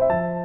Bye.